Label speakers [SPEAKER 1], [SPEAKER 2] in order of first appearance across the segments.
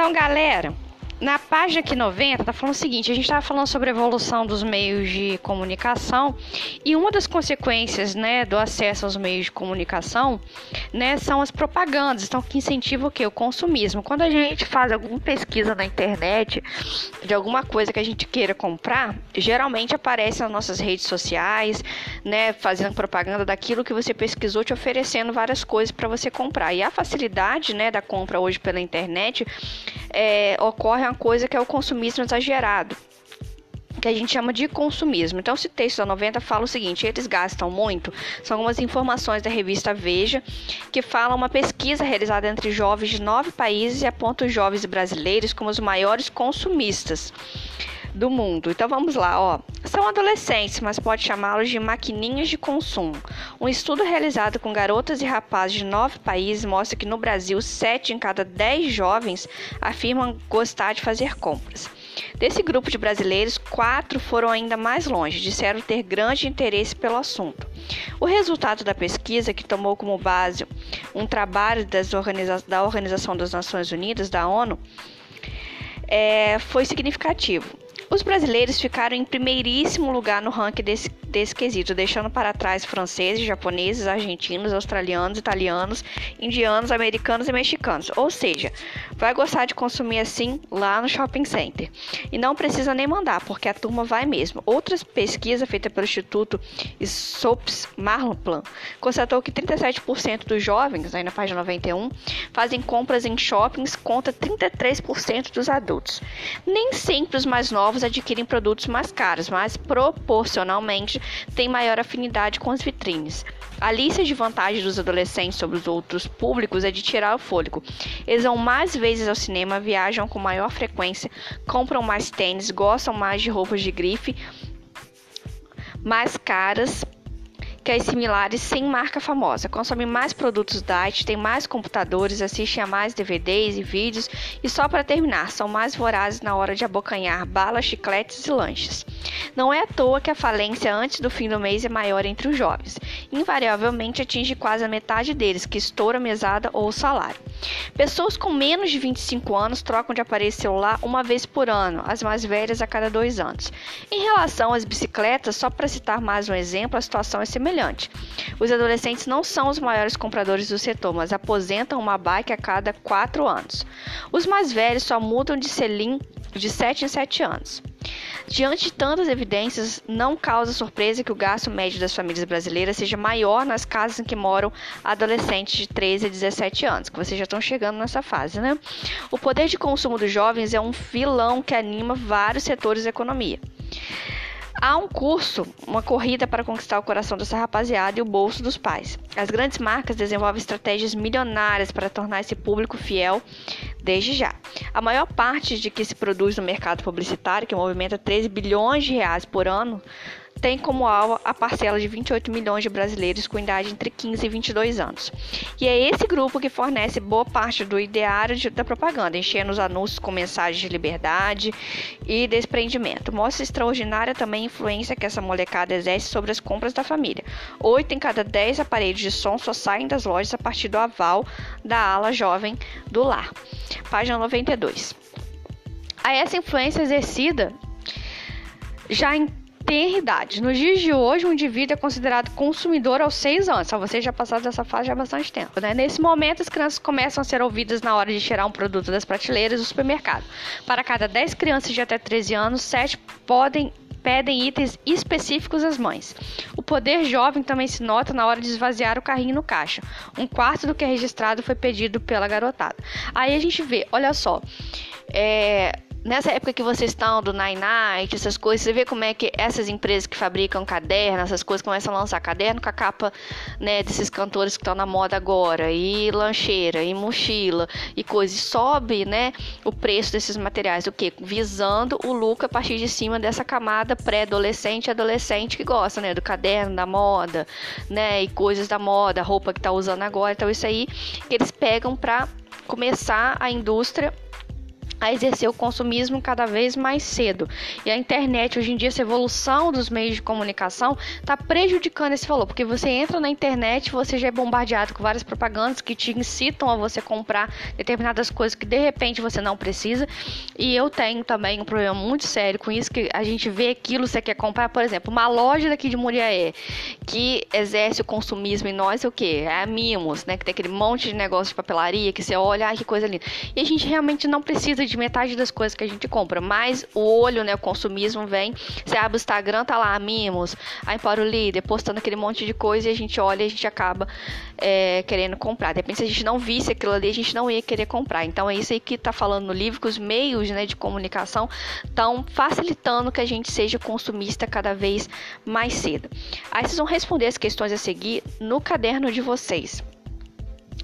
[SPEAKER 1] Então, galera, na página aqui 90 tá falando o seguinte: a gente estava falando sobre a evolução dos meios de comunicação e uma das consequências, né, do acesso aos meios de comunicação, né, são as propagandas, então que incentivam o que o consumismo. Quando a gente faz alguma pesquisa na internet de alguma coisa que a gente queira comprar, geralmente aparece nas nossas redes sociais, né, fazendo propaganda daquilo que você pesquisou, te oferecendo várias coisas para você comprar. E a facilidade, né, da compra hoje pela internet é, ocorre uma coisa que é o consumismo exagerado que a gente chama de consumismo. Então, esse texto da 90 fala o seguinte: eles gastam muito. São algumas informações da revista Veja que falam uma pesquisa realizada entre jovens de nove países e aponta os jovens brasileiros como os maiores consumistas do mundo. Então vamos lá, ó. São adolescentes, mas pode chamá-los de maquininhas de consumo. Um estudo realizado com garotas e rapazes de nove países mostra que no Brasil, sete em cada dez jovens afirmam gostar de fazer compras. Desse grupo de brasileiros, quatro foram ainda mais longe, disseram ter grande interesse pelo assunto. O resultado da pesquisa, que tomou como base um trabalho organiza da Organização das Nações Unidas, da ONU, é, foi significativo. Os brasileiros ficaram em primeiríssimo lugar no ranking desse, desse quesito, deixando para trás franceses, japoneses, argentinos, australianos, italianos, indianos, americanos e mexicanos. Ou seja, vai gostar de consumir assim lá no shopping center. E não precisa nem mandar, porque a turma vai mesmo. Outras pesquisas feitas pelo Instituto Sops Marlplan constatou que 37% dos jovens, aí na página 91, fazem compras em shoppings contra 33% dos adultos. Nem sempre os mais novos adquirem produtos mais caros, mas proporcionalmente têm maior afinidade com as vitrines. A lista de vantagens dos adolescentes sobre os outros públicos é de tirar o fôlego. Eles vão mais vezes ao cinema, viajam com maior frequência, compram mais tênis, gostam mais de roupas de grife mais caras que similares sem marca famosa. Consomem mais produtos diet, têm mais computadores, assistem a mais DVDs e vídeos e só para terminar, são mais vorazes na hora de abocanhar balas, chicletes e lanches. Não é à toa que a falência antes do fim do mês é maior entre os jovens. Invariavelmente atinge quase a metade deles, que estoura a mesada ou o salário. Pessoas com menos de 25 anos trocam de aparelho celular uma vez por ano, as mais velhas a cada dois anos. Em relação às bicicletas, só para citar mais um exemplo, a situação é semelhante semelhante. Os adolescentes não são os maiores compradores do setor, mas aposentam uma bike a cada 4 anos. Os mais velhos só mudam de selim de 7 em 7 anos. Diante de tantas evidências, não causa surpresa que o gasto médio das famílias brasileiras seja maior nas casas em que moram adolescentes de 13 a 17 anos, que vocês já estão chegando nessa fase, né? O poder de consumo dos jovens é um vilão que anima vários setores da economia. Há um curso, uma corrida para conquistar o coração dessa rapaziada e o bolso dos pais. As grandes marcas desenvolvem estratégias milionárias para tornar esse público fiel desde já. A maior parte de que se produz no mercado publicitário, que movimenta 13 bilhões de reais por ano, tem como alvo a parcela de 28 milhões de brasileiros com idade entre 15 e 22 anos. E é esse grupo que fornece boa parte do ideário de, da propaganda, enchendo os anúncios com mensagens de liberdade e desprendimento. Mostra extraordinária também a influência que essa molecada exerce sobre as compras da família. Oito em cada dez aparelhos de som só saem das lojas a partir do aval da ala jovem do lar. Página 92. A essa influência exercida já em ter idade. Nos dias de hoje, um indivíduo é considerado consumidor aos 6 anos. Só vocês já passaram dessa fase já há bastante tempo, né? Nesse momento, as crianças começam a ser ouvidas na hora de tirar um produto das prateleiras do supermercado. Para cada 10 crianças de até 13 anos, 7 podem pedem itens específicos às mães. O poder jovem também se nota na hora de esvaziar o carrinho no caixa. Um quarto do que é registrado foi pedido pela garotada. Aí a gente vê, olha só, é, nessa época que vocês estão do Nine Night, essas coisas, você vê como é que essas empresas que fabricam cadernos, essas coisas, começam a lançar caderno com a capa, né, desses cantores que estão na moda agora, e lancheira, e mochila, e coisa, e sobe, né, o preço desses materiais, o que? Visando o lucro a partir de cima dessa camada pré-adolescente adolescente que gosta, né, do caderno, da moda, né, e coisas da moda, roupa que tá usando agora, então isso aí que eles pegam para começar a indústria a exercer o consumismo cada vez mais cedo. E a internet, hoje em dia, essa evolução dos meios de comunicação está prejudicando esse valor, porque você entra na internet, você já é bombardeado com várias propagandas que te incitam a você comprar determinadas coisas que de repente você não precisa. E eu tenho também um problema muito sério com isso, que a gente vê aquilo, você quer comprar, por exemplo, uma loja daqui de Muriaé que exerce o consumismo em nós, é o que? É a Mimos, né? Que tem aquele monte de negócio de papelaria que você olha, ai que coisa linda. E a gente realmente não precisa de metade das coisas que a gente compra, mas o olho, né, o consumismo vem. Você abre o Instagram, tá lá, Mimos, a Empório Líder, postando aquele monte de coisa e a gente olha e a gente acaba é, querendo comprar. De repente, se a gente não visse aquilo ali, a gente não ia querer comprar. Então, é isso aí que tá falando no livro, que os meios né, de comunicação estão facilitando que a gente seja consumista cada vez mais cedo. Aí vocês vão responder as questões a seguir no caderno de vocês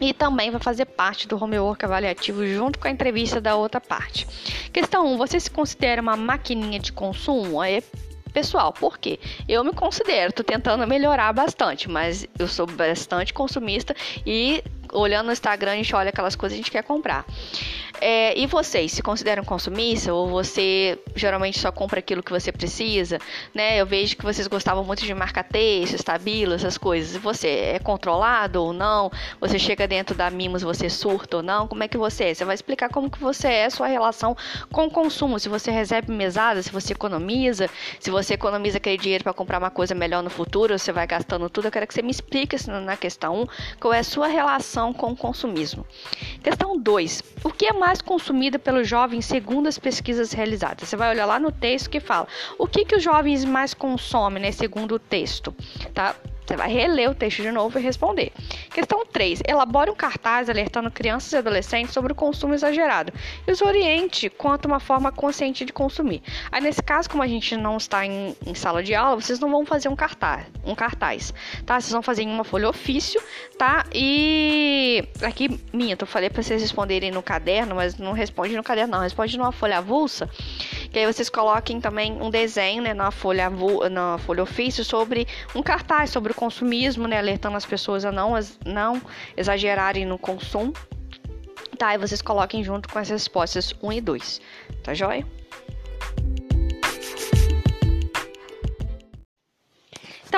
[SPEAKER 1] e também vai fazer parte do homework avaliativo junto com a entrevista da outra parte. Questão 1. Você se considera uma maquininha de consumo? É pessoal, por quê? Eu me considero, tô tentando melhorar bastante, mas eu sou bastante consumista e olhando no Instagram a gente olha aquelas coisas que a gente quer comprar. É, e vocês se consideram consumista ou você geralmente só compra aquilo que você precisa? Né? Eu vejo que vocês gostavam muito de marcar texto, estabilo, essas coisas. Você é controlado ou não? Você chega dentro da Mimos, você surta ou não? Como é que você é? Você vai explicar como que você é, sua relação com o consumo. Se você recebe mesada, se você economiza, se você economiza aquele dinheiro para comprar uma coisa melhor no futuro, você vai gastando tudo. Eu quero que você me explique na questão 1 qual é a sua relação com o consumismo. Questão 2. O que é mais consumida pelos jovens segundo as pesquisas realizadas. Você vai olhar lá no texto que fala o que, que os jovens mais consomem, né, segundo o texto, tá? Você vai reler o texto de novo e responder. Questão 3. Elabore um cartaz alertando crianças e adolescentes sobre o consumo exagerado e os oriente quanto a uma forma consciente de consumir. Aí, nesse caso, como a gente não está em, em, sala de aula, vocês não vão fazer um cartaz, um cartaz, tá? Vocês vão fazer em uma folha ofício, tá? E aqui, minha, eu falei para vocês responderem no caderno, mas não responde no caderno, não. Responde numa folha avulsa, que aí vocês coloquem também um desenho, né, na folha, na folha ofício sobre um cartaz sobre o consumismo, né, alertando as pessoas a não, não exagerarem no consumo. Tá, e vocês coloquem junto com as respostas 1 e 2. Tá joia?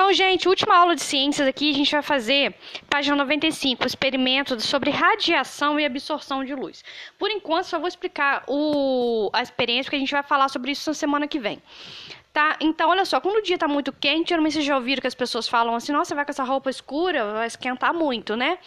[SPEAKER 1] Então, gente, última aula de ciências aqui, a gente vai fazer página 95, experimento sobre radiação e absorção de luz. Por enquanto, só vou explicar o, a experiência, porque a gente vai falar sobre isso na semana que vem. Tá? Então, olha só, quando o dia tá muito quente, geralmente vocês já ouviram que as pessoas falam assim, nossa, vai com essa roupa escura, vai esquentar muito, né?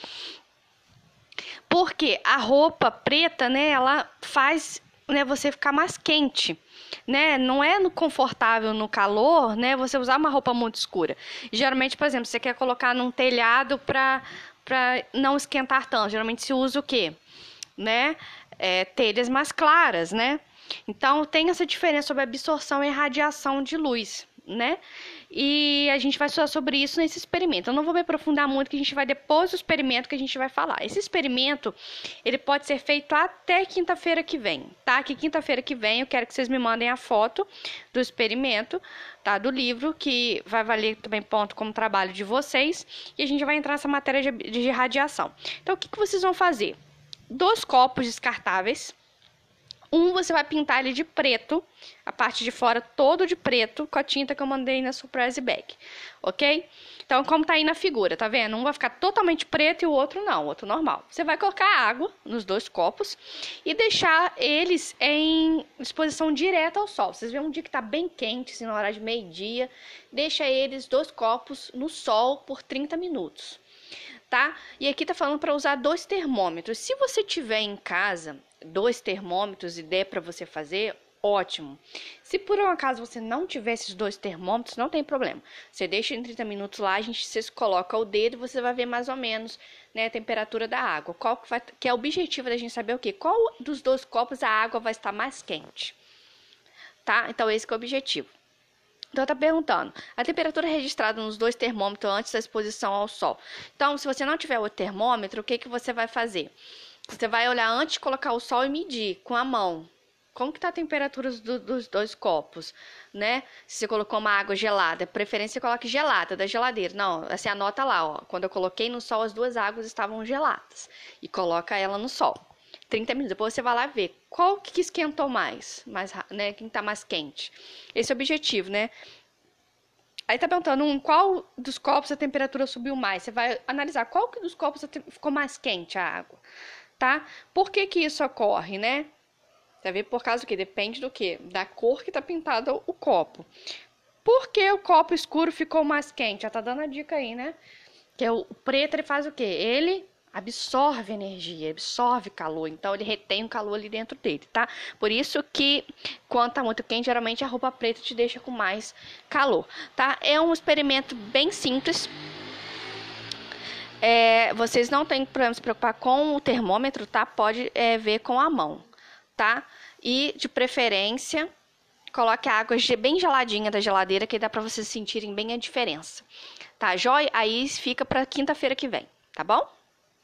[SPEAKER 1] Porque a roupa preta, né, ela faz né, você ficar mais quente, né? Não é no confortável no calor, né? Você usar uma roupa muito escura. Geralmente, por exemplo, você quer colocar num telhado para para não esquentar tanto. Geralmente se usa o quê? Né? É, telhas mais claras, né? Então, tem essa diferença sobre absorção e radiação de luz, né? E a gente vai falar sobre isso nesse experimento. Eu não vou me aprofundar muito, que a gente vai depois do experimento que a gente vai falar. Esse experimento, ele pode ser feito até quinta-feira que vem, tá? Que quinta-feira que vem eu quero que vocês me mandem a foto do experimento, tá? Do livro, que vai valer também ponto como trabalho de vocês. E a gente vai entrar nessa matéria de, de radiação. Então, o que, que vocês vão fazer? Dois copos descartáveis, um você vai pintar ele de preto, a parte de fora todo de preto, com a tinta que eu mandei na surprise bag, ok? Então, como tá aí na figura, tá vendo? Um vai ficar totalmente preto e o outro não, o outro normal. Você vai colocar água nos dois copos e deixar eles em exposição direta ao sol. Vocês veem um dia que tá bem quente, assim, na hora de meio-dia, deixa eles dois copos no sol por 30 minutos tá? E aqui tá falando para usar dois termômetros. Se você tiver em casa dois termômetros e der para você fazer, ótimo. Se por um acaso você não tiver esses dois termômetros, não tem problema. Você deixa em 30 minutos lá, a gente você coloca o dedo você vai ver mais ou menos né, a temperatura da água. Qual que, vai, que é o objetivo da gente saber o que? Qual dos dois copos a água vai estar mais quente? Tá? Então esse é o objetivo. Então, está perguntando, a temperatura registrada nos dois termômetros antes da exposição ao sol. Então, se você não tiver o termômetro, o que, que você vai fazer? Você vai olhar antes de colocar o sol e medir com a mão. Como que tá a temperatura do, dos dois copos, né? Se você colocou uma água gelada, preferência coloque gelada da geladeira. Não, assim anota lá, ó. Quando eu coloquei no sol, as duas águas estavam geladas. E coloca ela no sol 30 minutos. Depois você vai lá ver qual que esquentou mais, mais né? Quem tá mais quente. Esse é o objetivo, né? Aí tá perguntando um, qual dos copos a temperatura subiu mais. Você vai analisar qual que dos copos ficou mais quente a água, tá? Por que que isso ocorre, né? Você ver por causa do que? Depende do que? Da cor que tá pintado o copo. Por que o copo escuro ficou mais quente? Já tá dando a dica aí, né? Que é o preto ele faz o quê? Ele absorve energia, absorve calor, então ele retém o calor ali dentro dele, tá? Por isso que quando tá muito quente, geralmente a roupa preta te deixa com mais calor, tá? É um experimento bem simples. É, vocês não têm problema se preocupar com o termômetro, tá? Pode é, ver com a mão, tá? E de preferência, coloque a água bem geladinha da geladeira, que dá para vocês sentirem bem a diferença. Tá, jóia? Aí fica para quinta-feira que vem, tá bom?